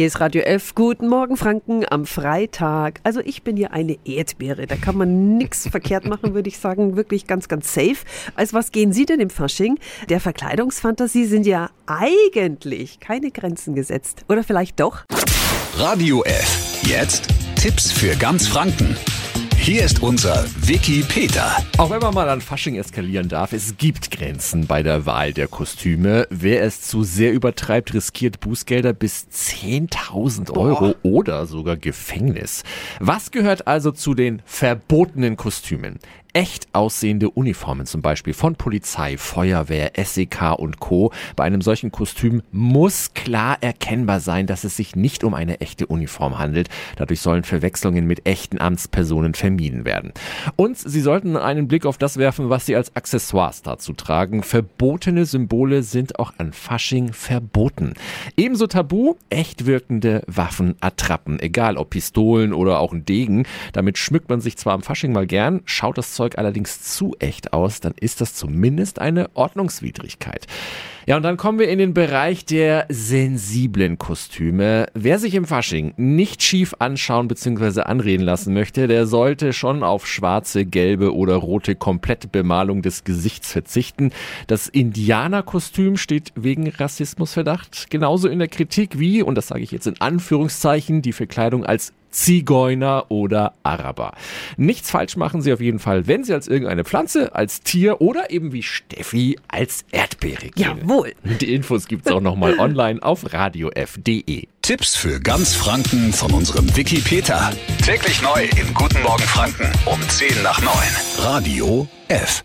Hier ist Radio F. Guten Morgen, Franken, am Freitag. Also ich bin hier eine Erdbeere. Da kann man nichts verkehrt machen, würde ich sagen. Wirklich ganz, ganz safe. Als was gehen Sie denn im Fasching? Der Verkleidungsfantasie sind ja eigentlich keine Grenzen gesetzt. Oder vielleicht doch? Radio F. Jetzt Tipps für ganz Franken. Hier ist unser Wiki Peter. Auch wenn man mal an Fasching eskalieren darf, es gibt Grenzen bei der Wahl der Kostüme. Wer es zu sehr übertreibt, riskiert Bußgelder bis 10.000 Euro oder sogar Gefängnis. Was gehört also zu den verbotenen Kostümen? echt aussehende Uniformen zum Beispiel von Polizei, Feuerwehr, SEK und Co. Bei einem solchen Kostüm muss klar erkennbar sein, dass es sich nicht um eine echte Uniform handelt. Dadurch sollen Verwechslungen mit echten Amtspersonen vermieden werden. Und Sie sollten einen Blick auf das werfen, was Sie als Accessoires dazu tragen. Verbotene Symbole sind auch an Fasching verboten. Ebenso tabu, echt wirkende Waffen, Attrappen, egal ob Pistolen oder auch ein Degen. Damit schmückt man sich zwar am Fasching mal gern, schaut das Zeug allerdings zu echt aus, dann ist das zumindest eine Ordnungswidrigkeit. Ja, und dann kommen wir in den Bereich der sensiblen Kostüme. Wer sich im Fasching nicht schief anschauen bzw. anreden lassen möchte, der sollte schon auf schwarze, gelbe oder rote Komplettbemalung des Gesichts verzichten. Das Indianerkostüm steht wegen Rassismusverdacht genauso in der Kritik wie, und das sage ich jetzt in Anführungszeichen, die Verkleidung als Zigeuner oder Araber. Nichts falsch machen Sie auf jeden Fall, wenn Sie als irgendeine Pflanze, als Tier oder eben wie Steffi als Erdbeere gehen. Jawohl. Die Infos gibt's auch nochmal online auf radiof.de. Tipps für ganz Franken von unserem Wiki Peter. Täglich neu im Guten Morgen Franken um 10 nach 9. Radio F.